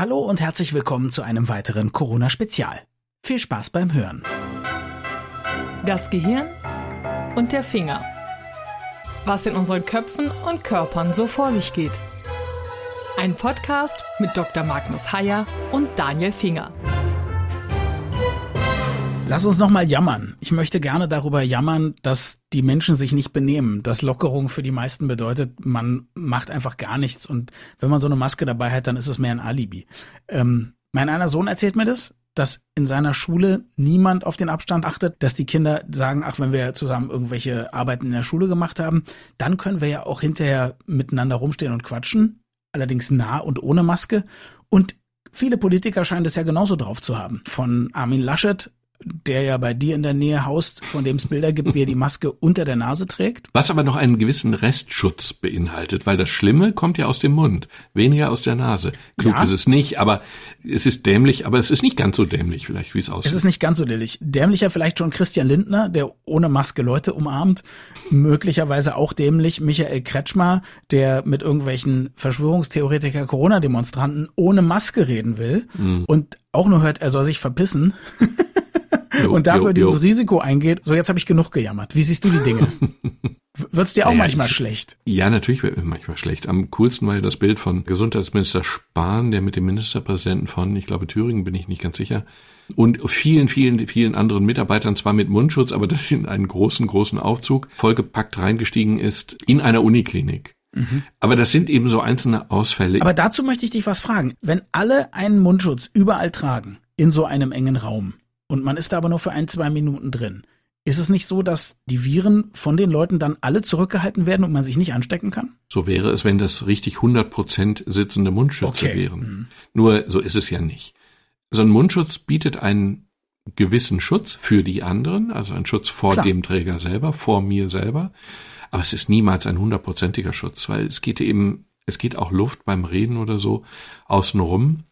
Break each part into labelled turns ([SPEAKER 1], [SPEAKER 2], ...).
[SPEAKER 1] Hallo und herzlich willkommen zu einem weiteren Corona-Spezial. Viel Spaß beim Hören.
[SPEAKER 2] Das Gehirn und der Finger. Was in unseren Köpfen und Körpern so vor sich geht. Ein Podcast mit Dr. Magnus Heyer und Daniel Finger.
[SPEAKER 1] Lass uns noch mal jammern. Ich möchte gerne darüber jammern, dass die Menschen sich nicht benehmen. Dass Lockerung für die meisten bedeutet, man macht einfach gar nichts. Und wenn man so eine Maske dabei hat, dann ist es mehr ein Alibi. Ähm, mein einer Sohn erzählt mir das, dass in seiner Schule niemand auf den Abstand achtet, dass die Kinder sagen, ach, wenn wir zusammen irgendwelche Arbeiten in der Schule gemacht haben, dann können wir ja auch hinterher miteinander rumstehen und quatschen, allerdings nah und ohne Maske. Und viele Politiker scheinen das ja genauso drauf zu haben. Von Armin Laschet der ja bei dir in der Nähe haust, von dem es Bilder gibt, wie er die Maske unter der Nase trägt.
[SPEAKER 3] Was aber noch einen gewissen Restschutz beinhaltet, weil das Schlimme kommt ja aus dem Mund, weniger aus der Nase. Klug ja. ist es nicht, aber es ist dämlich, aber es ist nicht ganz so dämlich vielleicht, wie es aussieht.
[SPEAKER 1] Es ist nicht ganz so dämlich. Dämlicher vielleicht schon Christian Lindner, der ohne Maske Leute umarmt. Möglicherweise auch dämlich Michael Kretschmer, der mit irgendwelchen Verschwörungstheoretiker Corona-Demonstranten ohne Maske reden will mhm. und auch nur hört, er soll sich verpissen. jo, und dafür jo, dieses jo. Risiko eingeht. So, jetzt habe ich genug gejammert. Wie siehst du die Dinge? Wird's dir auch naja, manchmal ich, schlecht?
[SPEAKER 3] Ja, natürlich wird mir manchmal schlecht. Am coolsten war ja das Bild von Gesundheitsminister Spahn, der mit dem Ministerpräsidenten von, ich glaube Thüringen, bin ich nicht ganz sicher, und vielen, vielen, vielen anderen Mitarbeitern, zwar mit Mundschutz, aber in einen großen, großen Aufzug vollgepackt reingestiegen ist in einer Uniklinik. Mhm. Aber das sind eben so einzelne Ausfälle.
[SPEAKER 1] Aber dazu möchte ich dich was fragen. Wenn alle einen Mundschutz überall tragen, in so einem engen Raum, und man ist da aber nur für ein, zwei Minuten drin. Ist es nicht so, dass die Viren von den Leuten dann alle zurückgehalten werden und man sich nicht anstecken kann?
[SPEAKER 3] So wäre es, wenn das richtig 100% sitzende Mundschütze okay. wären. Mhm. Nur so ist es ja nicht. So ein Mundschutz bietet einen gewissen Schutz für die anderen, also einen Schutz vor Klar. dem Träger selber, vor mir selber. Aber es ist niemals ein hundertprozentiger Schutz, weil es geht eben, es geht auch Luft beim Reden oder so außenrum.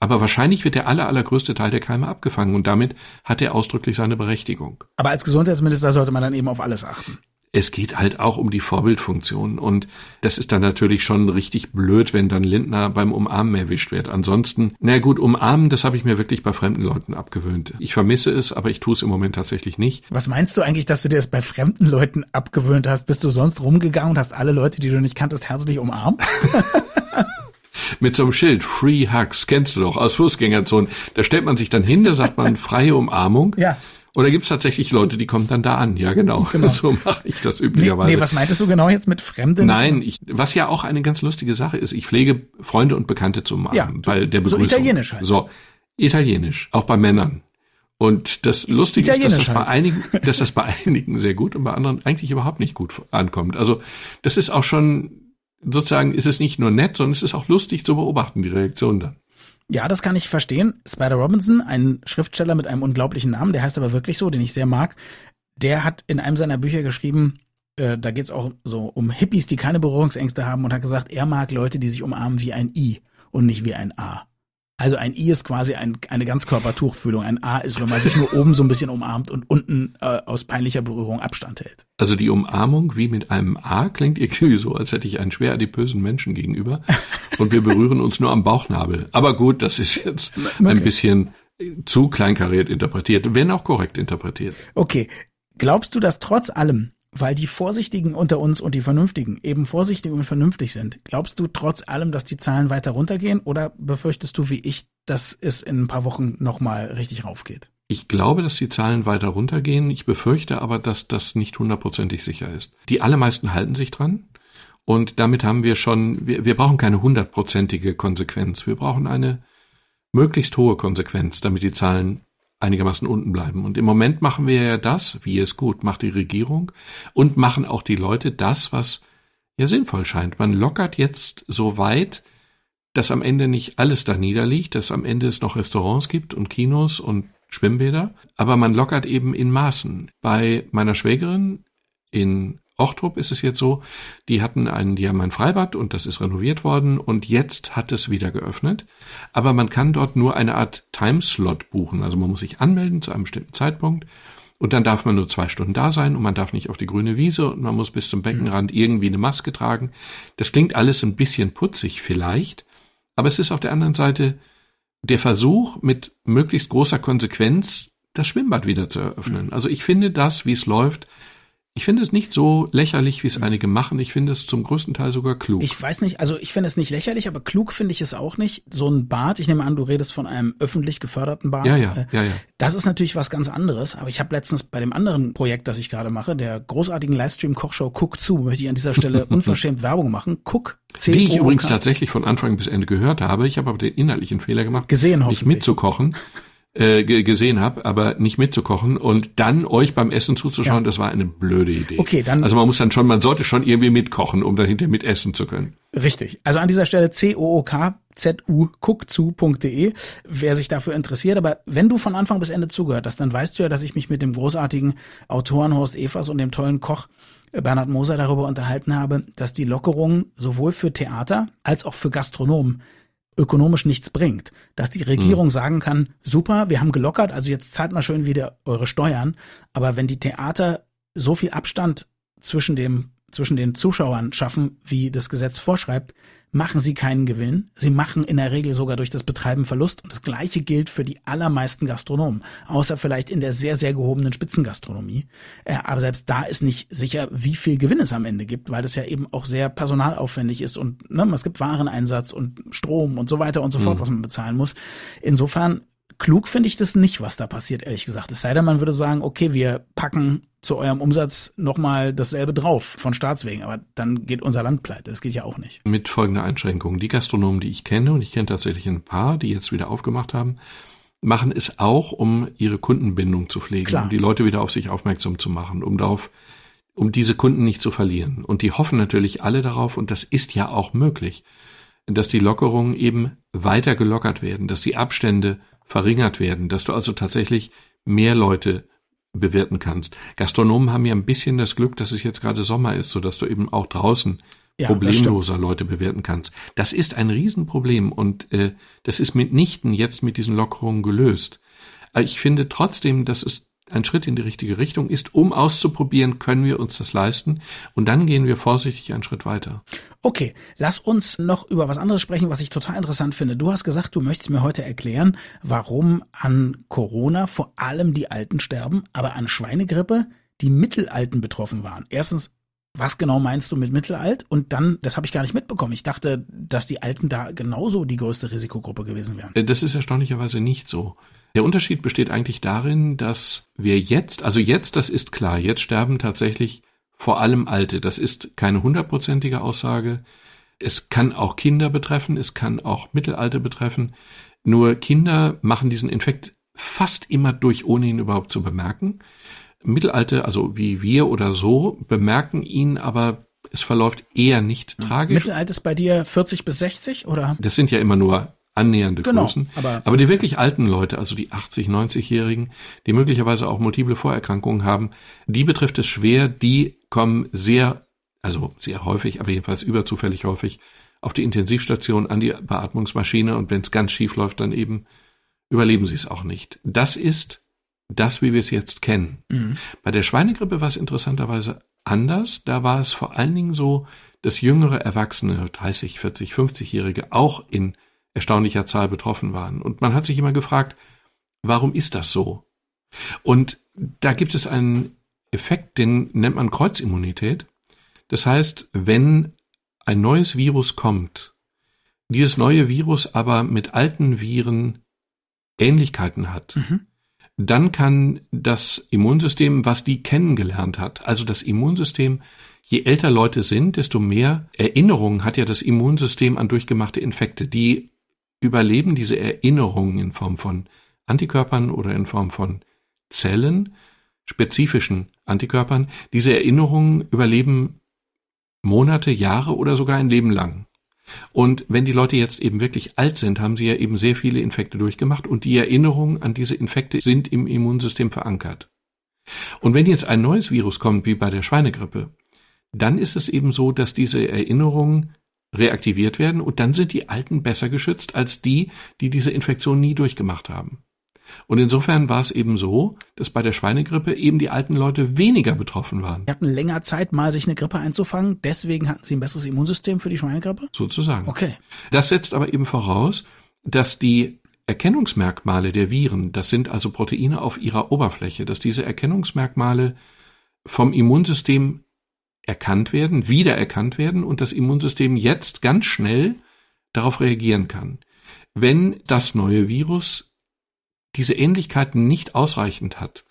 [SPEAKER 3] Aber wahrscheinlich wird der aller, allergrößte Teil der Keime abgefangen und damit hat er ausdrücklich seine Berechtigung.
[SPEAKER 1] Aber als Gesundheitsminister sollte man dann eben auf alles achten.
[SPEAKER 3] Es geht halt auch um die Vorbildfunktion und das ist dann natürlich schon richtig blöd, wenn dann Lindner beim Umarmen erwischt wird. Ansonsten, na gut, umarmen, das habe ich mir wirklich bei fremden Leuten abgewöhnt. Ich vermisse es, aber ich tue es im Moment tatsächlich nicht.
[SPEAKER 1] Was meinst du eigentlich, dass du dir das bei fremden Leuten abgewöhnt hast? Bist du sonst rumgegangen und hast alle Leute, die du nicht kanntest, herzlich umarmt?
[SPEAKER 3] mit so einem Schild, Free Hugs, kennst du doch, aus Fußgängerzonen. Da stellt man sich dann hin, da sagt man freie Umarmung.
[SPEAKER 1] Ja.
[SPEAKER 3] Oder gibt es tatsächlich Leute, die kommen dann da an? Ja, genau. genau. So mache ich das üblicherweise.
[SPEAKER 1] Nee, nee, was meintest du genau jetzt mit Fremden?
[SPEAKER 3] Nein, ich, was ja auch eine ganz lustige Sache ist, ich pflege Freunde und Bekannte zu umarmen. Ja, weil der Begrüßung.
[SPEAKER 1] So italienisch halt.
[SPEAKER 3] So, italienisch, auch bei Männern. Und das Lustige ist, dass das, bei halt. einigen, dass das bei einigen sehr gut und bei anderen eigentlich überhaupt nicht gut ankommt. Also das ist auch schon sozusagen ist es nicht nur nett, sondern es ist auch lustig zu beobachten, die Reaktion dann.
[SPEAKER 1] Ja, das kann ich verstehen. Spider Robinson, ein Schriftsteller mit einem unglaublichen Namen, der heißt aber wirklich so, den ich sehr mag, der hat in einem seiner Bücher geschrieben, äh, da geht's auch so um Hippies, die keine Berührungsängste haben und hat gesagt, er mag Leute, die sich umarmen wie ein I und nicht wie ein A. Also ein I ist quasi ein, eine Ganzkörpertuchfühlung. Ein A ist, wenn man sich nur oben so ein bisschen umarmt und unten äh, aus peinlicher Berührung Abstand hält.
[SPEAKER 3] Also die Umarmung wie mit einem A klingt irgendwie so, als hätte ich einen schwer adipösen Menschen gegenüber und wir berühren uns nur am Bauchnabel. Aber gut, das ist jetzt ein bisschen zu kleinkariert interpretiert, wenn auch korrekt interpretiert.
[SPEAKER 1] Okay. Glaubst du, dass trotz allem weil die Vorsichtigen unter uns und die Vernünftigen eben vorsichtig und vernünftig sind. Glaubst du trotz allem, dass die Zahlen weiter runtergehen oder befürchtest du wie ich, dass es in ein paar Wochen nochmal richtig raufgeht?
[SPEAKER 3] Ich glaube, dass die Zahlen weiter runtergehen. Ich befürchte aber, dass das nicht hundertprozentig sicher ist. Die allermeisten halten sich dran. Und damit haben wir schon, wir, wir brauchen keine hundertprozentige Konsequenz. Wir brauchen eine möglichst hohe Konsequenz, damit die Zahlen einigermaßen unten bleiben. Und im Moment machen wir ja das, wie es gut macht die Regierung und machen auch die Leute das, was ja sinnvoll scheint. Man lockert jetzt so weit, dass am Ende nicht alles da niederliegt, dass am Ende es noch Restaurants gibt und Kinos und Schwimmbäder, aber man lockert eben in Maßen. Bei meiner Schwägerin in Ochtrup ist es jetzt so, die hatten einen, die haben ein Freibad und das ist renoviert worden und jetzt hat es wieder geöffnet. Aber man kann dort nur eine Art Timeslot buchen. Also man muss sich anmelden zu einem bestimmten Zeitpunkt und dann darf man nur zwei Stunden da sein und man darf nicht auf die grüne Wiese und man muss bis zum Beckenrand irgendwie eine Maske tragen. Das klingt alles ein bisschen putzig vielleicht, aber es ist auf der anderen Seite der Versuch, mit möglichst großer Konsequenz das Schwimmbad wieder zu eröffnen. Also ich finde das, wie es läuft, ich finde es nicht so lächerlich, wie es einige machen. Ich finde es zum größten Teil sogar klug.
[SPEAKER 1] Ich weiß nicht, also ich finde es nicht lächerlich, aber klug finde ich es auch nicht. So ein Bad, ich nehme an, du redest von einem öffentlich geförderten Bad.
[SPEAKER 3] Ja, ja, äh, ja, ja.
[SPEAKER 1] Das ist natürlich was ganz anderes. Aber ich habe letztens bei dem anderen Projekt, das ich gerade mache, der großartigen Livestream-Kochshow Cook zu, möchte ich an dieser Stelle unverschämt Werbung machen. Cook,
[SPEAKER 3] C Die ich übrigens tatsächlich von Anfang bis Ende gehört habe. Ich habe aber den inhaltlichen Fehler gemacht,
[SPEAKER 1] gesehen
[SPEAKER 3] nicht mitzukochen äh, gesehen habe, aber nicht mitzukochen und dann euch beim Essen zuzuschauen, ja. das war eine blöde Idee.
[SPEAKER 1] Okay, dann.
[SPEAKER 3] Also man muss dann schon, man sollte schon irgendwie mitkochen, um dann hinterher mitessen zu können.
[SPEAKER 1] Richtig. Also an dieser Stelle C-O-O-K zu guckzu.de, wer sich dafür interessiert. Aber wenn du von Anfang bis Ende zugehört hast, dann weißt du ja, dass ich mich mit dem großartigen Autoren Horst Evers und dem tollen Koch äh, Bernhard Moser darüber unterhalten habe, dass die Lockerung sowohl für Theater als auch für Gastronomen ökonomisch nichts bringt. Dass die Regierung mhm. sagen kann, super, wir haben gelockert, also jetzt zahlt mal schön wieder eure Steuern. Aber wenn die Theater so viel Abstand zwischen dem, zwischen den Zuschauern schaffen, wie das Gesetz vorschreibt, machen sie keinen Gewinn. Sie machen in der Regel sogar durch das Betreiben Verlust. Und das Gleiche gilt für die allermeisten Gastronomen, außer vielleicht in der sehr, sehr gehobenen Spitzengastronomie. Äh, aber selbst da ist nicht sicher, wie viel Gewinn es am Ende gibt, weil das ja eben auch sehr personalaufwendig ist und ne, es gibt Wareneinsatz und Strom und so weiter und so fort, mhm. was man bezahlen muss. Insofern klug finde ich das nicht, was da passiert, ehrlich gesagt. Es sei denn, man würde sagen, okay, wir packen zu eurem Umsatz nochmal dasselbe drauf von Staatswegen, aber dann geht unser Land pleite. Das geht ja auch nicht.
[SPEAKER 3] Mit folgender Einschränkung. Die Gastronomen, die ich kenne, und ich kenne tatsächlich ein paar, die jetzt wieder aufgemacht haben, machen es auch, um ihre Kundenbindung zu pflegen, Klar. um die Leute wieder auf sich aufmerksam zu machen, um darauf, um diese Kunden nicht zu verlieren. Und die hoffen natürlich alle darauf, und das ist ja auch möglich, dass die Lockerungen eben weiter gelockert werden, dass die Abstände verringert werden, dass du also tatsächlich mehr Leute bewirten kannst. Gastronomen haben ja ein bisschen das Glück, dass es jetzt gerade Sommer ist, so dass du eben auch draußen ja, problemloser Leute bewirten kannst. Das ist ein Riesenproblem und äh, das ist mitnichten jetzt mit diesen Lockerungen gelöst. Ich finde trotzdem, dass es ein Schritt in die richtige Richtung ist, um auszuprobieren, können wir uns das leisten. Und dann gehen wir vorsichtig einen Schritt weiter.
[SPEAKER 1] Okay, lass uns noch über was anderes sprechen, was ich total interessant finde. Du hast gesagt, du möchtest mir heute erklären, warum an Corona vor allem die Alten sterben, aber an Schweinegrippe die Mittelalten betroffen waren. Erstens, was genau meinst du mit Mittelalt? Und dann, das habe ich gar nicht mitbekommen. Ich dachte, dass die Alten da genauso die größte Risikogruppe gewesen wären.
[SPEAKER 3] Das ist erstaunlicherweise nicht so. Der Unterschied besteht eigentlich darin, dass wir jetzt, also jetzt, das ist klar, jetzt sterben tatsächlich vor allem Alte. Das ist keine hundertprozentige Aussage. Es kann auch Kinder betreffen, es kann auch Mittelalte betreffen. Nur Kinder machen diesen Infekt fast immer durch, ohne ihn überhaupt zu bemerken. Mittelalte, also wie wir oder so, bemerken ihn, aber es verläuft eher nicht tragisch.
[SPEAKER 1] Mittelalter ist bei dir 40 bis 60 oder?
[SPEAKER 3] Das sind ja immer nur annähernde
[SPEAKER 1] genau,
[SPEAKER 3] Größen. Aber, aber die wirklich alten Leute, also die 80, 90-Jährigen, die möglicherweise auch multiple Vorerkrankungen haben, die betrifft es schwer, die kommen sehr, also sehr häufig, aber jedenfalls überzufällig häufig auf die Intensivstation an die Beatmungsmaschine und wenn es ganz schief läuft, dann eben überleben sie es auch nicht. Das ist das, wie wir es jetzt kennen. Mhm. Bei der Schweinegrippe war es interessanterweise anders. Da war es vor allen Dingen so, dass jüngere Erwachsene, 30, 40, 50-Jährige auch in erstaunlicher Zahl betroffen waren. Und man hat sich immer gefragt, warum ist das so? Und da gibt es einen Effekt, den nennt man Kreuzimmunität. Das heißt, wenn ein neues Virus kommt, dieses neue Virus aber mit alten Viren Ähnlichkeiten hat, mhm. dann kann das Immunsystem, was die kennengelernt hat, also das Immunsystem, je älter Leute sind, desto mehr Erinnerungen hat ja das Immunsystem an durchgemachte Infekte. Die überleben diese Erinnerungen in Form von Antikörpern oder in Form von Zellen, spezifischen Antikörpern. Diese Erinnerungen überleben Monate, Jahre oder sogar ein Leben lang. Und wenn die Leute jetzt eben wirklich alt sind, haben sie ja eben sehr viele Infekte durchgemacht und die Erinnerungen an diese Infekte sind im Immunsystem verankert. Und wenn jetzt ein neues Virus kommt, wie bei der Schweinegrippe, dann ist es eben so, dass diese Erinnerungen reaktiviert werden und dann sind die Alten besser geschützt als die, die diese Infektion nie durchgemacht haben. Und insofern war es eben so, dass bei der Schweinegrippe eben die alten Leute weniger betroffen waren.
[SPEAKER 1] Die hatten länger Zeit, mal sich eine Grippe einzufangen. Deswegen hatten sie ein besseres Immunsystem für die Schweinegrippe?
[SPEAKER 3] Sozusagen.
[SPEAKER 1] Okay.
[SPEAKER 3] Das setzt aber eben voraus, dass die Erkennungsmerkmale der Viren, das sind also Proteine auf ihrer Oberfläche, dass diese Erkennungsmerkmale vom Immunsystem erkannt werden, wiedererkannt werden und das Immunsystem jetzt ganz schnell darauf reagieren kann. Wenn das neue Virus diese Ähnlichkeiten nicht ausreichend hat,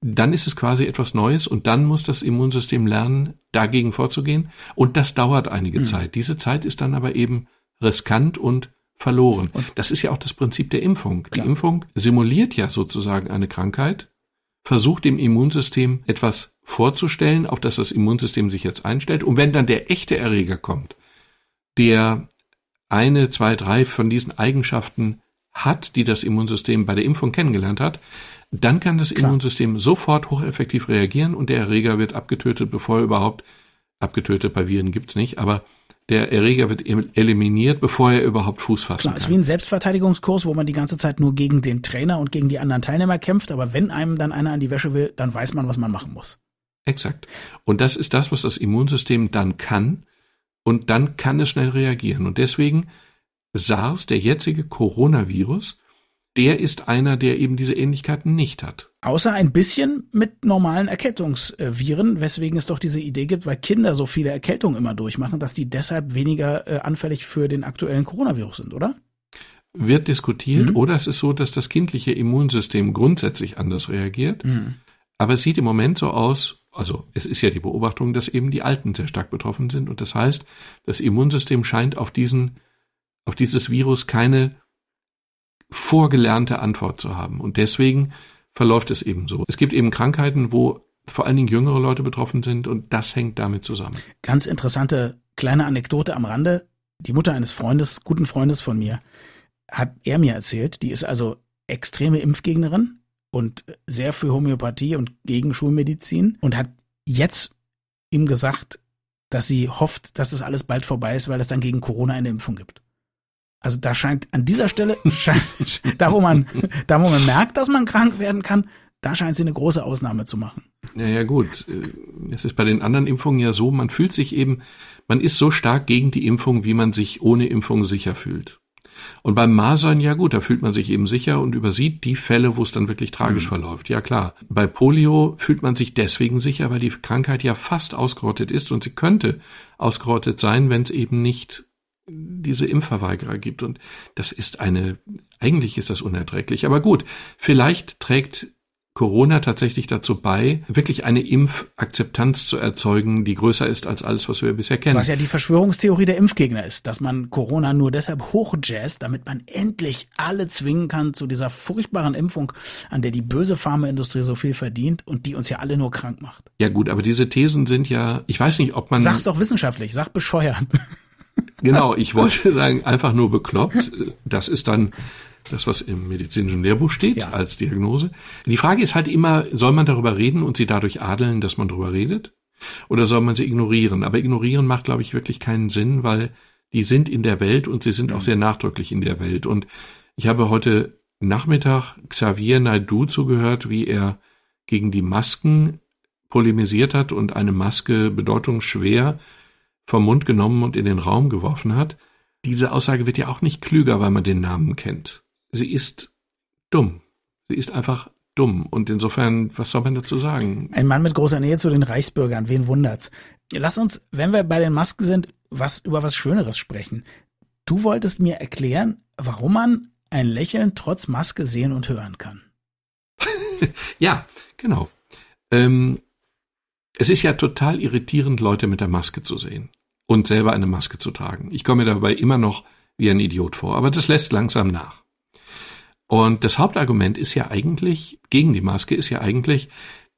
[SPEAKER 3] dann ist es quasi etwas Neues und dann muss das Immunsystem lernen, dagegen vorzugehen und das dauert einige mhm. Zeit. Diese Zeit ist dann aber eben riskant und verloren. Und das ist ja auch das Prinzip der Impfung. Klar. Die Impfung simuliert ja sozusagen eine Krankheit, versucht dem Immunsystem etwas vorzustellen, auf das das Immunsystem sich jetzt einstellt. Und wenn dann der echte Erreger kommt, der eine, zwei, drei von diesen Eigenschaften hat, die das Immunsystem bei der Impfung kennengelernt hat, dann kann das Klar. Immunsystem sofort hocheffektiv reagieren und der Erreger wird abgetötet, bevor er überhaupt abgetötet bei Viren gibt's nicht, aber der Erreger wird eliminiert, bevor er überhaupt Fuß fassen Klar,
[SPEAKER 1] kann. ist wie ein Selbstverteidigungskurs, wo man die ganze Zeit nur gegen den Trainer und gegen die anderen Teilnehmer kämpft, aber wenn einem dann einer an die Wäsche will, dann weiß man, was man machen muss.
[SPEAKER 3] Exakt. Und das ist das, was das Immunsystem dann kann. Und dann kann es schnell reagieren. Und deswegen SARS, der jetzige Coronavirus, der ist einer, der eben diese Ähnlichkeiten nicht hat.
[SPEAKER 1] Außer ein bisschen mit normalen Erkältungsviren, weswegen es doch diese Idee gibt, weil Kinder so viele Erkältungen immer durchmachen, dass die deshalb weniger äh, anfällig für den aktuellen Coronavirus sind, oder?
[SPEAKER 3] Wird diskutiert. Mhm. Oder es ist so, dass das kindliche Immunsystem grundsätzlich anders reagiert. Mhm. Aber es sieht im Moment so aus, also es ist ja die Beobachtung, dass eben die Alten sehr stark betroffen sind und das heißt, das Immunsystem scheint auf diesen, auf dieses Virus keine vorgelernte Antwort zu haben und deswegen verläuft es eben so. Es gibt eben Krankheiten, wo vor allen Dingen jüngere Leute betroffen sind und das hängt damit zusammen.
[SPEAKER 1] Ganz interessante kleine Anekdote am Rande. Die Mutter eines Freundes, guten Freundes von mir, hat er mir erzählt, die ist also extreme Impfgegnerin, und sehr für Homöopathie und gegen Schulmedizin und hat jetzt ihm gesagt, dass sie hofft, dass das alles bald vorbei ist, weil es dann gegen Corona eine Impfung gibt. Also da scheint an dieser Stelle, scheint, da wo man, da wo man merkt, dass man krank werden kann, da scheint sie eine große Ausnahme zu machen.
[SPEAKER 3] Naja gut, es ist bei den anderen Impfungen ja so, man fühlt sich eben, man ist so stark gegen die Impfung, wie man sich ohne Impfung sicher fühlt. Und beim Masern, ja gut, da fühlt man sich eben sicher und übersieht die Fälle, wo es dann wirklich tragisch mhm. verläuft. Ja klar. Bei Polio fühlt man sich deswegen sicher, weil die Krankheit ja fast ausgerottet ist und sie könnte ausgerottet sein, wenn es eben nicht diese Impfverweigerer gibt. Und das ist eine, eigentlich ist das unerträglich. Aber gut, vielleicht trägt Corona tatsächlich dazu bei, wirklich eine Impfakzeptanz zu erzeugen, die größer ist als alles, was wir bisher kennen.
[SPEAKER 1] Was ja die Verschwörungstheorie der Impfgegner ist, dass man Corona nur deshalb hochjazzt, damit man endlich alle zwingen kann zu dieser furchtbaren Impfung, an der die böse Pharmaindustrie so viel verdient und die uns ja alle nur krank macht.
[SPEAKER 3] Ja gut, aber diese Thesen sind ja, ich weiß nicht, ob man...
[SPEAKER 1] Sag's doch wissenschaftlich, sag bescheuert.
[SPEAKER 3] Genau, ich wollte sagen, einfach nur bekloppt. Das ist dann das, was im medizinischen Lehrbuch steht ja. als Diagnose. Die Frage ist halt immer, soll man darüber reden und sie dadurch adeln, dass man darüber redet? Oder soll man sie ignorieren? Aber ignorieren macht, glaube ich, wirklich keinen Sinn, weil die sind in der Welt und sie sind auch mhm. sehr nachdrücklich in der Welt. Und ich habe heute Nachmittag Xavier Naidu zugehört, wie er gegen die Masken polemisiert hat und eine Maske bedeutungsschwer vom Mund genommen und in den Raum geworfen hat. Diese Aussage wird ja auch nicht klüger, weil man den Namen kennt sie ist dumm. Sie ist einfach dumm. Und insofern, was soll man dazu sagen?
[SPEAKER 1] Ein Mann mit großer Nähe zu den Reichsbürgern, wen wundert's? Lass uns, wenn wir bei den Masken sind, was über was Schöneres sprechen. Du wolltest mir erklären, warum man ein Lächeln trotz Maske sehen und hören kann.
[SPEAKER 3] ja, genau. Ähm, es ist ja total irritierend, Leute mit der Maske zu sehen und selber eine Maske zu tragen. Ich komme mir dabei immer noch wie ein Idiot vor, aber das lässt langsam nach. Und das Hauptargument ist ja eigentlich, gegen die Maske ist ja eigentlich,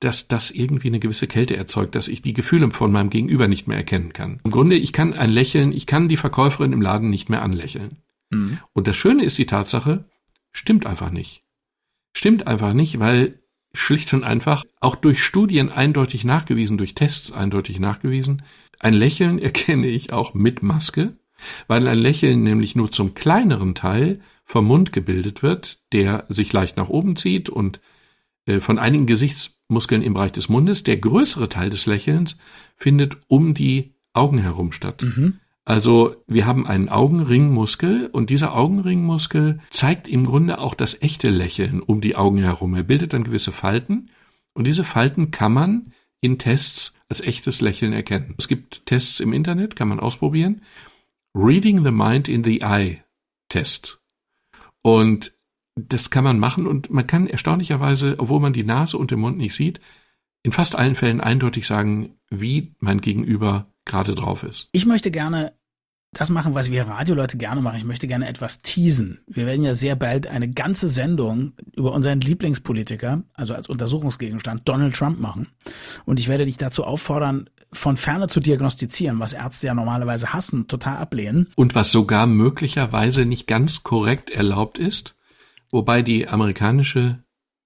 [SPEAKER 3] dass das irgendwie eine gewisse Kälte erzeugt, dass ich die Gefühle von meinem Gegenüber nicht mehr erkennen kann. Im Grunde, ich kann ein Lächeln, ich kann die Verkäuferin im Laden nicht mehr anlächeln. Mhm. Und das Schöne ist die Tatsache, stimmt einfach nicht. Stimmt einfach nicht, weil schlicht und einfach auch durch Studien eindeutig nachgewiesen, durch Tests eindeutig nachgewiesen, ein Lächeln erkenne ich auch mit Maske, weil ein Lächeln nämlich nur zum kleineren Teil vom Mund gebildet wird, der sich leicht nach oben zieht und äh, von einigen Gesichtsmuskeln im Bereich des Mundes. Der größere Teil des Lächelns findet um die Augen herum statt. Mhm. Also wir haben einen Augenringmuskel und dieser Augenringmuskel zeigt im Grunde auch das echte Lächeln um die Augen herum. Er bildet dann gewisse Falten und diese Falten kann man in Tests als echtes Lächeln erkennen. Es gibt Tests im Internet, kann man ausprobieren. Reading the Mind in the Eye Test. Und das kann man machen und man kann erstaunlicherweise, obwohl man die Nase und den Mund nicht sieht, in fast allen Fällen eindeutig sagen, wie mein Gegenüber gerade drauf ist.
[SPEAKER 1] Ich möchte gerne das machen, was wir Radioleute gerne machen. Ich möchte gerne etwas teasen. Wir werden ja sehr bald eine ganze Sendung über unseren Lieblingspolitiker, also als Untersuchungsgegenstand Donald Trump machen. Und ich werde dich dazu auffordern, von ferne zu diagnostizieren, was Ärzte ja normalerweise hassen, total ablehnen.
[SPEAKER 3] Und was sogar möglicherweise nicht ganz korrekt erlaubt ist, wobei die amerikanische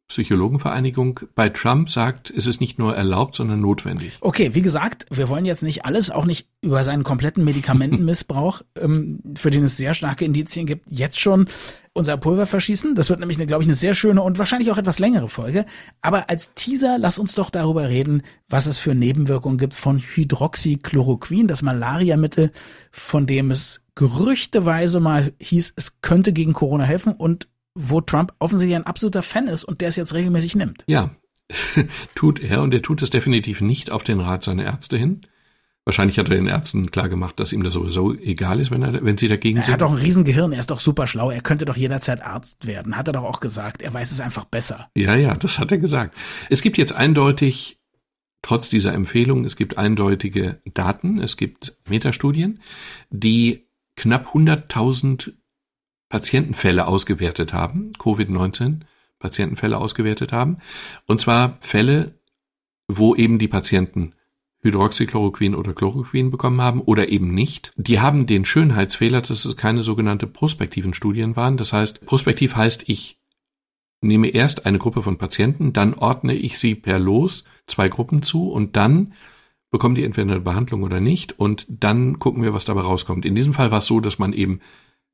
[SPEAKER 3] Psychologenvereinigung bei Trump sagt, es ist nicht nur erlaubt, sondern notwendig.
[SPEAKER 1] Okay, wie gesagt, wir wollen jetzt nicht alles, auch nicht über seinen kompletten Medikamentenmissbrauch, ähm, für den es sehr starke Indizien gibt, jetzt schon unser Pulver verschießen. Das wird nämlich, eine, glaube ich, eine sehr schöne und wahrscheinlich auch etwas längere Folge. Aber als Teaser, lass uns doch darüber reden, was es für Nebenwirkungen gibt von Hydroxychloroquin, das Malariamittel, von dem es gerüchteweise mal hieß, es könnte gegen Corona helfen und wo Trump offensichtlich ein absoluter Fan ist und der es jetzt regelmäßig nimmt.
[SPEAKER 3] Ja, tut er und er tut es definitiv nicht auf den Rat seiner Ärzte hin. Wahrscheinlich hat er den Ärzten klar gemacht, dass ihm das sowieso egal ist, wenn, er, wenn sie dagegen
[SPEAKER 1] sind. Er hat doch ein Riesengehirn, er ist doch super schlau, er könnte doch jederzeit Arzt werden, hat er doch auch gesagt. Er weiß es einfach besser.
[SPEAKER 3] Ja, ja, das hat er gesagt. Es gibt jetzt eindeutig, trotz dieser Empfehlung, es gibt eindeutige Daten, es gibt Metastudien, die knapp 100.000 Patientenfälle ausgewertet haben, Covid-19 Patientenfälle ausgewertet haben, und zwar Fälle, wo eben die Patienten Hydroxychloroquin oder Chloroquin bekommen haben oder eben nicht. Die haben den Schönheitsfehler, dass es keine sogenannte prospektiven Studien waren. Das heißt, prospektiv heißt, ich nehme erst eine Gruppe von Patienten, dann ordne ich sie per Los zwei Gruppen zu und dann bekommen die entweder eine Behandlung oder nicht und dann gucken wir, was dabei rauskommt. In diesem Fall war es so, dass man eben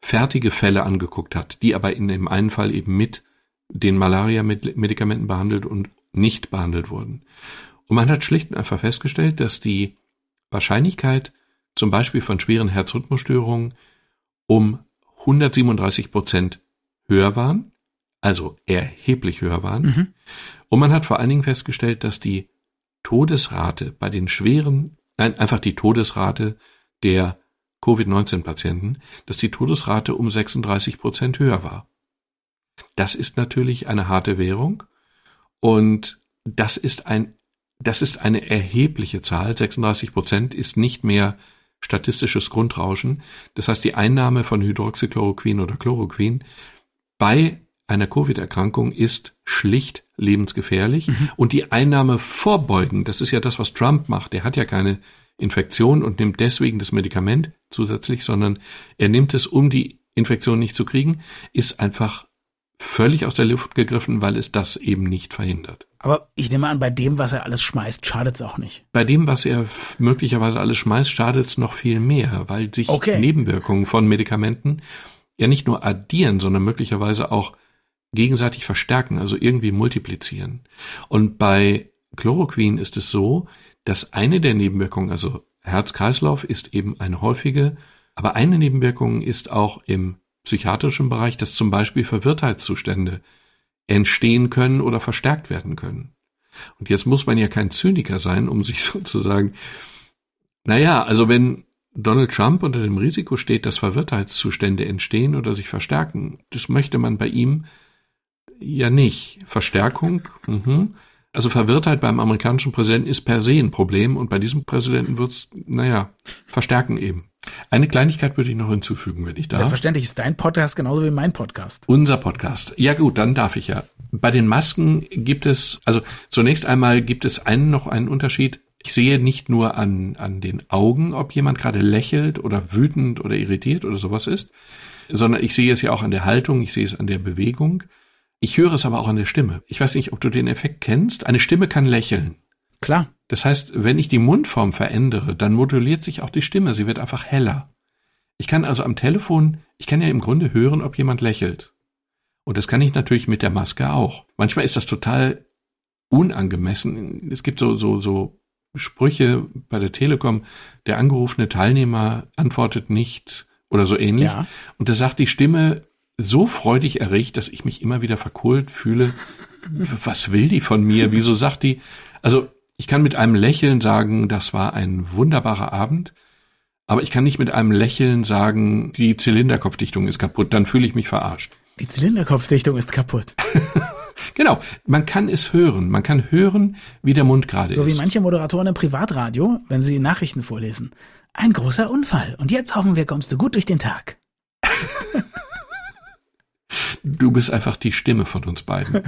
[SPEAKER 3] fertige Fälle angeguckt hat, die aber in dem einen Fall eben mit den Malaria-Medikamenten behandelt und nicht behandelt wurden. Und man hat schlicht und einfach festgestellt, dass die Wahrscheinlichkeit zum Beispiel von schweren Herzrhythmusstörungen um 137 Prozent höher waren, also erheblich höher waren. Mhm. Und man hat vor allen Dingen festgestellt, dass die Todesrate bei den schweren, nein, einfach die Todesrate der Covid-19-Patienten, dass die Todesrate um 36 Prozent höher war. Das ist natürlich eine harte Währung und das ist ein, das ist eine erhebliche Zahl. 36 Prozent ist nicht mehr statistisches Grundrauschen. Das heißt, die Einnahme von Hydroxychloroquin oder Chloroquin bei einer Covid-Erkrankung ist schlicht lebensgefährlich mhm. und die Einnahme vorbeugen, das ist ja das, was Trump macht. Der hat ja keine Infektion und nimmt deswegen das Medikament zusätzlich, sondern er nimmt es, um die Infektion nicht zu kriegen, ist einfach völlig aus der Luft gegriffen, weil es das eben nicht verhindert.
[SPEAKER 1] Aber ich nehme an, bei dem, was er alles schmeißt, schadet es auch nicht.
[SPEAKER 3] Bei dem, was er möglicherweise alles schmeißt, schadet es noch viel mehr, weil sich okay. Nebenwirkungen von Medikamenten ja nicht nur addieren, sondern möglicherweise auch gegenseitig verstärken, also irgendwie multiplizieren. Und bei Chloroquin ist es so, dass eine der Nebenwirkungen, also Herz-Kreislauf ist eben eine häufige, aber eine Nebenwirkung ist auch im psychiatrischen Bereich, dass zum Beispiel Verwirrtheitszustände entstehen können oder verstärkt werden können. Und jetzt muss man ja kein Zyniker sein, um sich sozusagen, naja, also wenn Donald Trump unter dem Risiko steht, dass Verwirrtheitszustände entstehen oder sich verstärken, das möchte man bei ihm ja nicht. Verstärkung, mhm. Also Verwirrtheit beim amerikanischen Präsidenten ist per se ein Problem und bei diesem Präsidenten wird's, naja, verstärken eben. Eine Kleinigkeit würde ich noch hinzufügen, wenn ich darf.
[SPEAKER 1] Selbstverständlich ist dein Podcast genauso wie mein Podcast.
[SPEAKER 3] Unser Podcast. Ja gut, dann darf ich ja. Bei den Masken gibt es, also zunächst einmal gibt es einen noch einen Unterschied. Ich sehe nicht nur an, an den Augen, ob jemand gerade lächelt oder wütend oder irritiert oder sowas ist, sondern ich sehe es ja auch an der Haltung, ich sehe es an der Bewegung. Ich höre es aber auch an der Stimme. Ich weiß nicht, ob du den Effekt kennst. Eine Stimme kann lächeln.
[SPEAKER 1] Klar.
[SPEAKER 3] Das heißt, wenn ich die Mundform verändere, dann moduliert sich auch die Stimme. Sie wird einfach heller. Ich kann also am Telefon, ich kann ja im Grunde hören, ob jemand lächelt. Und das kann ich natürlich mit der Maske auch. Manchmal ist das total unangemessen. Es gibt so, so, so Sprüche bei der Telekom, der angerufene Teilnehmer antwortet nicht oder so ähnlich. Ja. Und da sagt die Stimme so freudig erregt, dass ich mich immer wieder verkohlt fühle. Was will die von mir? Wieso sagt die? Also ich kann mit einem Lächeln sagen, das war ein wunderbarer Abend. Aber ich kann nicht mit einem Lächeln sagen, die Zylinderkopfdichtung ist kaputt. Dann fühle ich mich verarscht.
[SPEAKER 1] Die Zylinderkopfdichtung ist kaputt.
[SPEAKER 3] genau. Man kann es hören. Man kann hören, wie der Mund gerade
[SPEAKER 1] so
[SPEAKER 3] ist.
[SPEAKER 1] So wie manche Moderatoren im Privatradio, wenn sie Nachrichten vorlesen. Ein großer Unfall. Und jetzt hoffen wir, kommst du gut durch den Tag.
[SPEAKER 3] Du bist einfach die Stimme von uns beiden.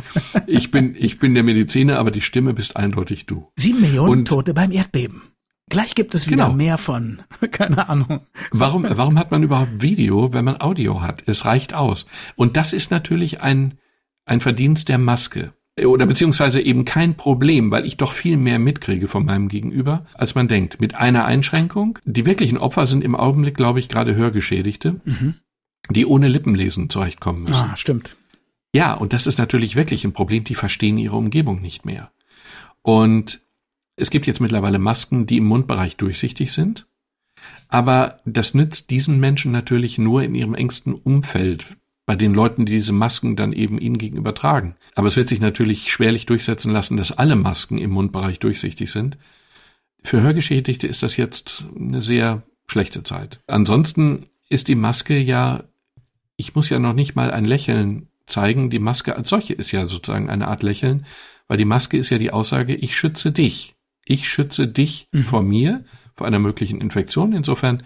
[SPEAKER 3] Ich bin, ich bin der Mediziner, aber die Stimme bist eindeutig du.
[SPEAKER 1] Sieben Millionen Und Tote beim Erdbeben. Gleich gibt es wieder genau. mehr von. Keine Ahnung.
[SPEAKER 3] Warum, warum hat man überhaupt Video, wenn man Audio hat? Es reicht aus. Und das ist natürlich ein, ein Verdienst der Maske. Oder beziehungsweise eben kein Problem, weil ich doch viel mehr mitkriege von meinem Gegenüber, als man denkt. Mit einer Einschränkung. Die wirklichen Opfer sind im Augenblick, glaube ich, gerade Hörgeschädigte. Mhm die ohne Lippenlesen zurechtkommen müssen.
[SPEAKER 1] Ah, stimmt.
[SPEAKER 3] Ja, und das ist natürlich wirklich ein Problem, die verstehen ihre Umgebung nicht mehr. Und es gibt jetzt mittlerweile Masken, die im Mundbereich durchsichtig sind, aber das nützt diesen Menschen natürlich nur in ihrem engsten Umfeld, bei den Leuten, die diese Masken dann eben ihnen gegenüber tragen. Aber es wird sich natürlich schwerlich durchsetzen lassen, dass alle Masken im Mundbereich durchsichtig sind. Für Hörgeschädigte ist das jetzt eine sehr schlechte Zeit. Ansonsten ist die Maske ja ich muss ja noch nicht mal ein Lächeln zeigen. Die Maske als solche ist ja sozusagen eine Art Lächeln, weil die Maske ist ja die Aussage, ich schütze dich. Ich schütze dich mhm. vor mir, vor einer möglichen Infektion. Insofern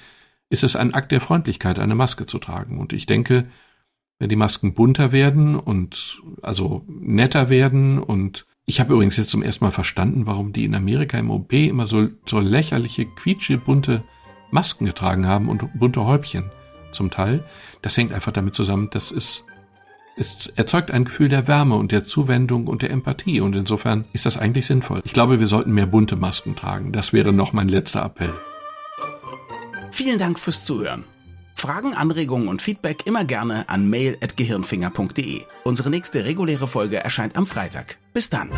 [SPEAKER 3] ist es ein Akt der Freundlichkeit, eine Maske zu tragen. Und ich denke, wenn die Masken bunter werden und also netter werden und ich habe übrigens jetzt zum ersten Mal verstanden, warum die in Amerika im OP immer so, so lächerliche, quietsche, bunte Masken getragen haben und bunte Häubchen zum Teil. Das hängt einfach damit zusammen, dass es es erzeugt ein Gefühl der Wärme und der Zuwendung und der Empathie und insofern ist das eigentlich sinnvoll. Ich glaube, wir sollten mehr bunte Masken tragen. Das wäre noch mein letzter Appell.
[SPEAKER 4] Vielen Dank fürs Zuhören. Fragen, Anregungen und Feedback immer gerne an mail@gehirnfinger.de. Unsere nächste reguläre Folge erscheint am Freitag. Bis dann.